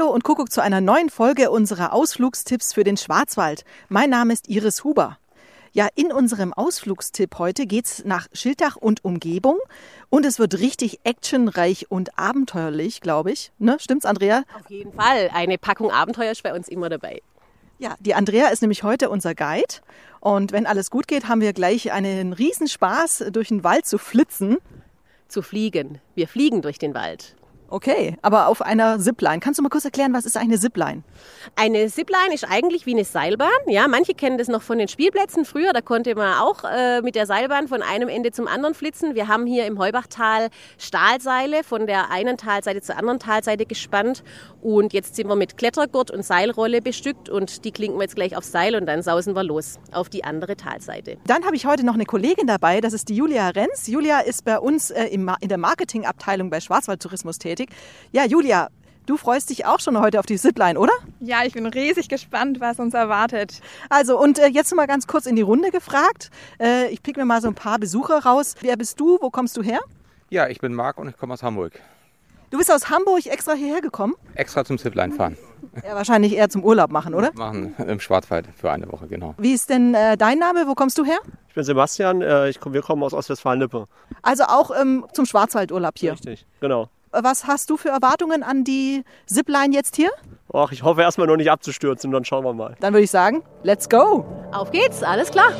Hallo und Kuckuck zu einer neuen Folge unserer Ausflugstipps für den Schwarzwald. Mein Name ist Iris Huber. Ja, in unserem Ausflugstipp heute geht's nach Schiltach und Umgebung und es wird richtig actionreich und abenteuerlich, glaube ich. Ne? Stimmt's, Andrea? Auf jeden Fall. Eine Packung Abenteuer ist bei uns immer dabei. Ja, die Andrea ist nämlich heute unser Guide und wenn alles gut geht, haben wir gleich einen Riesenspaß, durch den Wald zu flitzen. Zu fliegen. Wir fliegen durch den Wald. Okay, aber auf einer Zipline. Kannst du mal kurz erklären, was ist eine Zipline? Eine Zipline ist eigentlich wie eine Seilbahn. Ja, manche kennen das noch von den Spielplätzen früher. Da konnte man auch äh, mit der Seilbahn von einem Ende zum anderen flitzen. Wir haben hier im Heubachtal Stahlseile von der einen Talseite zur anderen Talseite gespannt. Und jetzt sind wir mit Klettergurt und Seilrolle bestückt und die klinken wir jetzt gleich aufs Seil und dann sausen wir los auf die andere Talseite. Dann habe ich heute noch eine Kollegin dabei, das ist die Julia Renz. Julia ist bei uns äh, in der Marketingabteilung bei Schwarzwald Tourismus tätig. Ja, Julia, Du freust dich auch schon heute auf die Zipline, oder? Ja, ich bin riesig gespannt, was uns erwartet. Also, und äh, jetzt mal ganz kurz in die Runde gefragt. Äh, ich pick mir mal so ein paar Besucher raus. Wer bist du? Wo kommst du her? Ja, ich bin Marc und ich komme aus Hamburg. Du bist aus Hamburg extra hierher gekommen? Extra zum Zipline fahren. Ja, wahrscheinlich eher zum Urlaub machen, oder? Machen im Schwarzwald für eine Woche, genau. Wie ist denn äh, dein Name? Wo kommst du her? Ich bin Sebastian, äh, ich komm, wir kommen aus Ostwestfalen-Lippe. Also auch ähm, zum Schwarzwaldurlaub hier? Richtig, genau. Was hast du für Erwartungen an die Zipline jetzt hier? Ach, ich hoffe erstmal noch nicht abzustürzen und dann schauen wir mal. Dann würde ich sagen, let's go. Auf geht's, alles klar.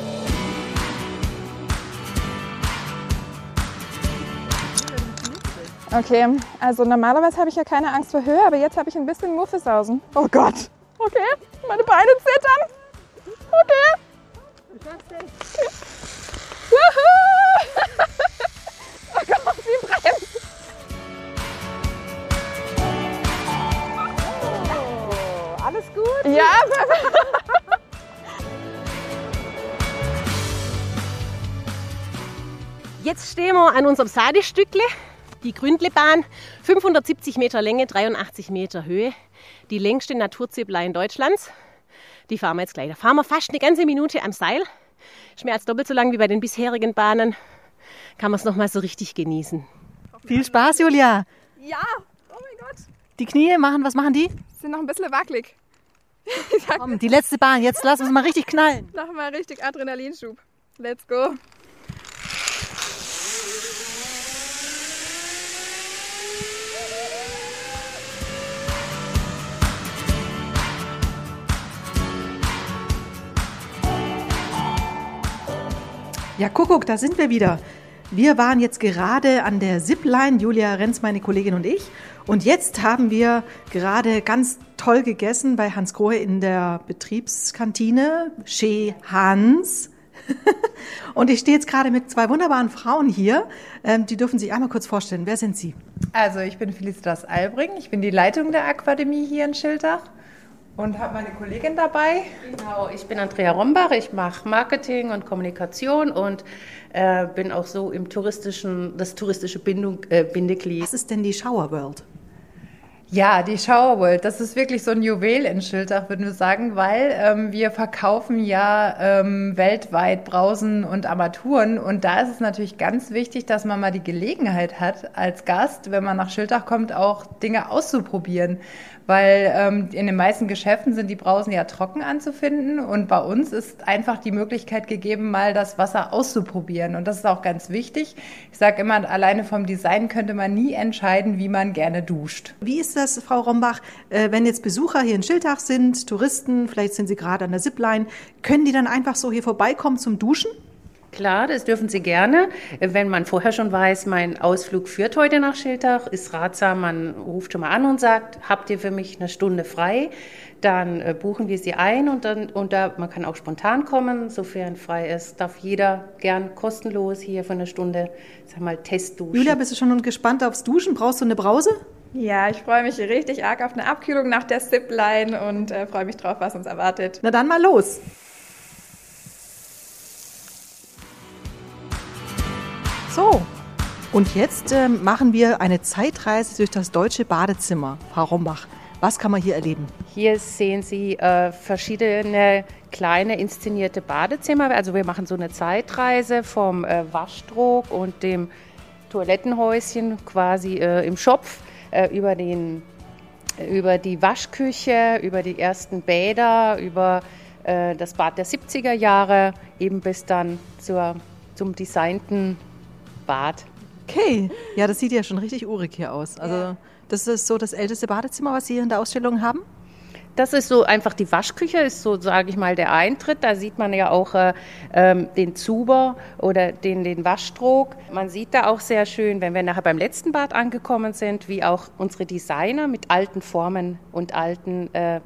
Okay, also normalerweise habe ich ja keine Angst vor Höhe, aber jetzt habe ich ein bisschen Muffesausen. Oh Gott. Okay, meine Beine zittern. Okay. Wuhu! Alles gut? Ja, Jetzt stehen wir an unserem Sadestückle, die Gründlebahn, 570 Meter Länge, 83 Meter Höhe, die längste Naturzipline Deutschlands. Die fahren wir jetzt gleich. Da fahren wir fast eine ganze Minute am Seil. Ist mehr als doppelt so lang wie bei den bisherigen Bahnen. Kann man es nochmal so richtig genießen. Viel Spaß, Julia. ja. Oh mein Gott. Die Knie machen, was machen die? Sind noch ein bisschen wackelig. Komm, die letzte Bahn. Jetzt lass uns mal richtig knallen. Nochmal richtig Adrenalinschub. Let's go. Ja, Kuckuck, da sind wir wieder. Wir waren jetzt gerade an der Zipline, Julia Renz, meine Kollegin und ich. Und jetzt haben wir gerade ganz toll gegessen bei Hans Grohe in der Betriebskantine, Chez Hans. und ich stehe jetzt gerade mit zwei wunderbaren Frauen hier. Ähm, die dürfen sich einmal kurz vorstellen. Wer sind Sie? Also ich bin Felicitas Albring, ich bin die Leitung der Akademie hier in Schiltach und habe meine Kollegin dabei. Genau, ich bin Andrea Rombach, ich mache Marketing und Kommunikation und äh, bin auch so im touristischen, das touristische Bindung, äh, Bindeglied. Was ist denn die Shower World? Ja, die Shower World, das ist wirklich so ein Juwel in Schiltach, würden wir sagen, weil ähm, wir verkaufen ja ähm, weltweit Brausen und Armaturen und da ist es natürlich ganz wichtig, dass man mal die Gelegenheit hat, als Gast, wenn man nach Schiltach kommt, auch Dinge auszuprobieren, weil ähm, in den meisten Geschäften sind die Brausen ja trocken anzufinden und bei uns ist einfach die Möglichkeit gegeben, mal das Wasser auszuprobieren und das ist auch ganz wichtig. Ich sage immer, alleine vom Design könnte man nie entscheiden, wie man gerne duscht. Wie ist das, Frau Rombach, äh, wenn jetzt Besucher hier in Schiltach sind, Touristen, vielleicht sind sie gerade an der Zipline, können die dann einfach so hier vorbeikommen zum Duschen? Klar, das dürfen Sie gerne. Wenn man vorher schon weiß, mein Ausflug führt heute nach Schiltach, ist ratsam, man ruft schon mal an und sagt, habt ihr für mich eine Stunde frei? Dann äh, buchen wir sie ein und dann und da, man kann auch spontan kommen, sofern frei ist, darf jeder gern kostenlos hier für eine Stunde, sag mal, Testduschen. Julia, bist du schon gespannt aufs Duschen? Brauchst du eine Brause? Ja, ich freue mich richtig arg auf eine Abkühlung nach der Zipline und äh, freue mich drauf, was uns erwartet. Na dann mal los. So, und jetzt äh, machen wir eine Zeitreise durch das deutsche Badezimmer. Frau Rombach, was kann man hier erleben? Hier sehen Sie äh, verschiedene kleine inszenierte Badezimmer. Also wir machen so eine Zeitreise vom äh, Waschtrog und dem Toilettenhäuschen quasi äh, im Schopf äh, über den über die Waschküche, über die ersten Bäder, über äh, das Bad der 70er Jahre, eben bis dann zur, zum designten Bad. Okay, ja, das sieht ja schon richtig urig hier aus. Also das ist so das älteste Badezimmer, was Sie hier in der Ausstellung haben? Das ist so einfach die Waschküche, ist so, sage ich mal, der Eintritt. Da sieht man ja auch äh, ähm, den Zuber oder den, den Waschtrog. Man sieht da auch sehr schön, wenn wir nachher beim letzten Bad angekommen sind, wie auch unsere Designer mit alten Formen und alten äh,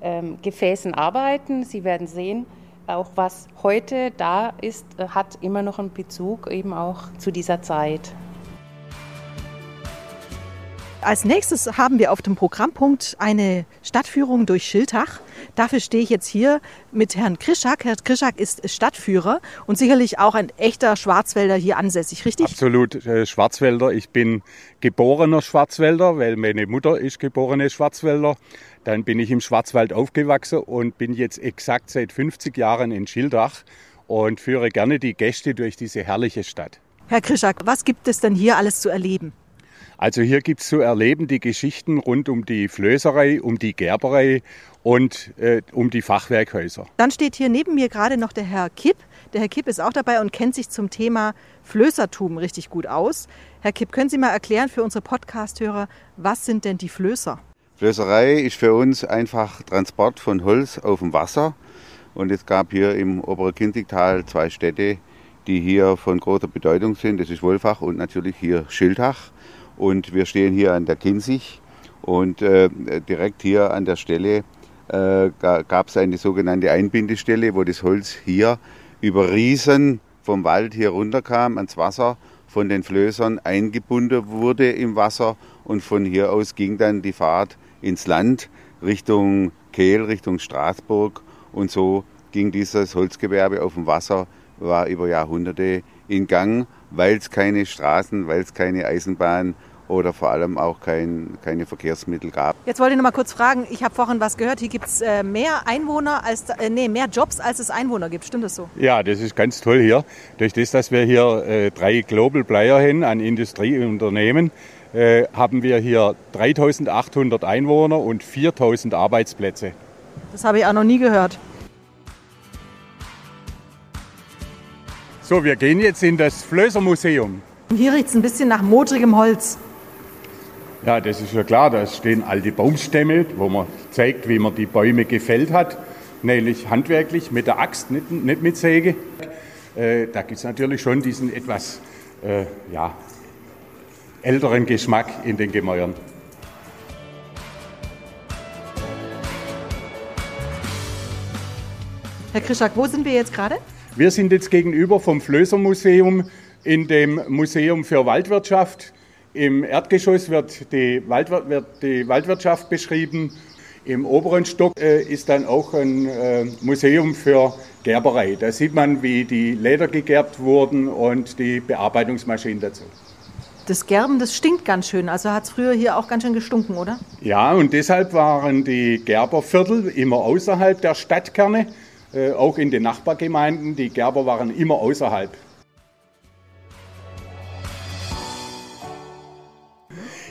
ähm, Gefäßen arbeiten. Sie werden sehen, auch was heute da ist, äh, hat immer noch einen Bezug eben auch zu dieser Zeit. Als nächstes haben wir auf dem Programmpunkt eine Stadtführung durch Schiltach. Dafür stehe ich jetzt hier mit Herrn Krischak. Herr Krischak ist Stadtführer und sicherlich auch ein echter Schwarzwälder hier ansässig, richtig? Absolut äh, Schwarzwälder. Ich bin geborener Schwarzwälder, weil meine Mutter ist geborene Schwarzwälder. Dann bin ich im Schwarzwald aufgewachsen und bin jetzt exakt seit 50 Jahren in Schildach und führe gerne die Gäste durch diese herrliche Stadt. Herr Krischak, was gibt es denn hier alles zu erleben? Also hier gibt es zu erleben die Geschichten rund um die Flößerei, um die Gerberei und äh, um die Fachwerkhäuser. Dann steht hier neben mir gerade noch der Herr Kipp. Der Herr Kipp ist auch dabei und kennt sich zum Thema Flößertum richtig gut aus. Herr Kipp, können Sie mal erklären für unsere Podcast-Hörer, was sind denn die Flößer? Flößerei ist für uns einfach Transport von Holz auf dem Wasser. Und es gab hier im oberen Kinzigtal zwei Städte, die hier von großer Bedeutung sind. Das ist Wolfach und natürlich hier Schildach. Und wir stehen hier an der Kinzig und äh, direkt hier an der Stelle äh, gab es eine sogenannte Einbindestelle, wo das Holz hier über Riesen vom Wald hier runterkam ans Wasser, von den Flößern eingebunden wurde im Wasser. Und von hier aus ging dann die Fahrt ins Land Richtung Kehl, Richtung Straßburg. Und so ging dieses Holzgewerbe auf dem Wasser, war über Jahrhunderte in Gang weil es keine Straßen, weil es keine Eisenbahn oder vor allem auch kein, keine Verkehrsmittel gab. Jetzt wollte ich noch mal kurz fragen, ich habe vorhin was gehört, hier gibt es äh, mehr Einwohner als, äh, nee, mehr Jobs, als es Einwohner gibt. Stimmt das so? Ja, das ist ganz toll hier. Durch das, dass wir hier äh, drei Global Player hin an Industrieunternehmen, äh, haben wir hier 3800 Einwohner und 4000 Arbeitsplätze. Das habe ich auch noch nie gehört. So, wir gehen jetzt in das Flößermuseum. Hier riecht es ein bisschen nach modrigem Holz. Ja, das ist ja klar. Da stehen alte Baumstämme, wo man zeigt, wie man die Bäume gefällt hat. Nämlich handwerklich mit der Axt, nicht, nicht mit Säge. Äh, da gibt es natürlich schon diesen etwas äh, ja, älteren Geschmack in den Gemäuern. Herr Krischak, wo sind wir jetzt gerade? Wir sind jetzt gegenüber vom Flößermuseum in dem Museum für Waldwirtschaft. Im Erdgeschoss wird die, Waldwir wird die Waldwirtschaft beschrieben. Im oberen Stock äh, ist dann auch ein äh, Museum für Gerberei. Da sieht man, wie die Leder gegerbt wurden und die Bearbeitungsmaschinen dazu. Das Gerben, das stinkt ganz schön. Also hat es früher hier auch ganz schön gestunken, oder? Ja, und deshalb waren die Gerberviertel immer außerhalb der Stadtkerne. Äh, auch in den Nachbargemeinden. Die Gerber waren immer außerhalb.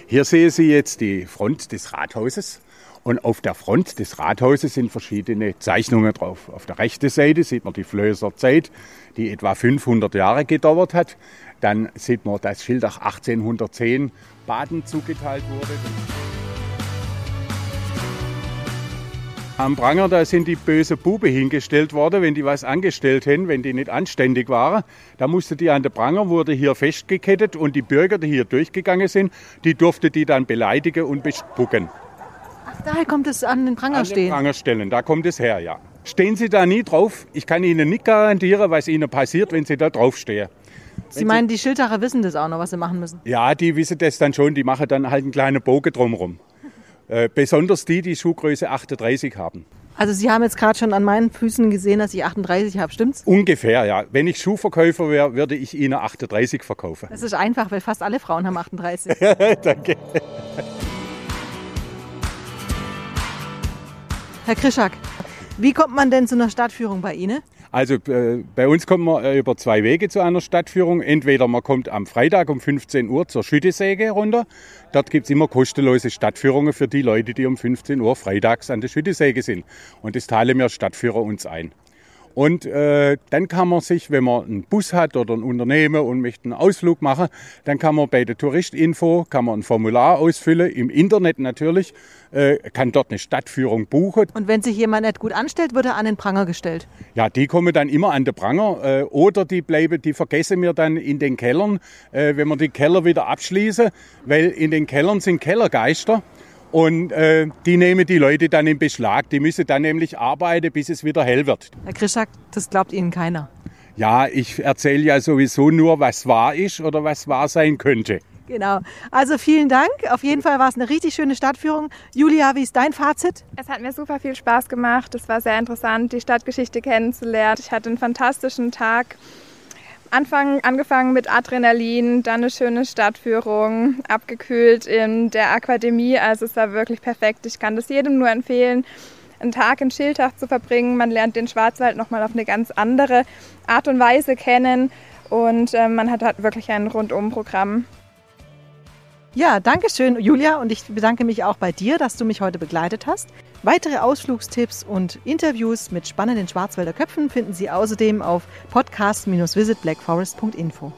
Hier sehen Sie jetzt die Front des Rathauses. Und auf der Front des Rathauses sind verschiedene Zeichnungen drauf. Auf der rechten Seite sieht man die Flößer Zeit, die etwa 500 Jahre gedauert hat. Dann sieht man, dass Schildach 1810 Baden zugeteilt wurde. Am Pranger, da sind die böse Bube hingestellt worden, wenn die was angestellt hätten, wenn die nicht anständig waren. Da musste die an der Pranger, wurde hier festgekettet und die Bürger, die hier durchgegangen sind, die durfte die dann beleidigen und bespucken. Ach, daher kommt es an den Pranger an stehen. Den Pranger stellen, da kommt es her, ja. Stehen Sie da nie drauf? Ich kann Ihnen nicht garantieren, was Ihnen passiert, wenn Sie da draufstehen. Sie meinen, die Schildacher wissen das auch noch, was sie machen müssen? Ja, die wissen das dann schon. Die machen dann halt einen kleinen Bogen drumherum. Äh, besonders die, die Schuhgröße 38 haben. Also Sie haben jetzt gerade schon an meinen Füßen gesehen, dass ich 38 habe, stimmt's? Ungefähr, ja. Wenn ich Schuhverkäufer wäre, würde ich Ihnen 38 verkaufen. Das ist einfach, weil fast alle Frauen haben 38. Danke. Herr Krischak, wie kommt man denn zu einer Stadtführung bei Ihnen? Also äh, bei uns kommt man äh, über zwei Wege zu einer Stadtführung. Entweder man kommt am Freitag um 15 Uhr zur Schüttesäge runter. Dort gibt's immer kostenlose Stadtführungen für die Leute, die um 15 Uhr freitags an der Schüttesäge sind. Und das teilen wir Stadtführer uns ein. Und äh, dann kann man sich, wenn man einen Bus hat oder ein Unternehmen und möchte einen Ausflug machen, dann kann man bei der Touristinfo kann man ein Formular ausfüllen, im Internet natürlich, äh, kann dort eine Stadtführung buchen. Und wenn sich jemand nicht gut anstellt, wird er an den Pranger gestellt. Ja, die kommen dann immer an den Pranger äh, oder die bleiben, die vergessen wir dann in den Kellern, äh, wenn wir die Keller wieder abschließen, weil in den Kellern sind Kellergeister. Und äh, die nehmen die Leute dann in Beschlag. Die müssen dann nämlich arbeiten, bis es wieder hell wird. Herr Krischak, das glaubt Ihnen keiner. Ja, ich erzähle ja sowieso nur, was wahr ist oder was wahr sein könnte. Genau. Also vielen Dank. Auf jeden Fall war es eine richtig schöne Stadtführung. Julia, wie ist dein Fazit? Es hat mir super viel Spaß gemacht. Es war sehr interessant, die Stadtgeschichte kennenzulernen. Ich hatte einen fantastischen Tag. Anfang, angefangen mit Adrenalin, dann eine schöne Stadtführung, abgekühlt in der Akademie. Also es war wirklich perfekt. Ich kann das jedem nur empfehlen, einen Tag in Schiltach zu verbringen. Man lernt den Schwarzwald nochmal auf eine ganz andere Art und Weise kennen und äh, man hat, hat wirklich ein Rundumprogramm. Ja, danke schön, Julia, und ich bedanke mich auch bei dir, dass du mich heute begleitet hast. Weitere Ausflugstipps und Interviews mit spannenden Schwarzwälder Köpfen finden Sie außerdem auf podcast-visitblackforest.info.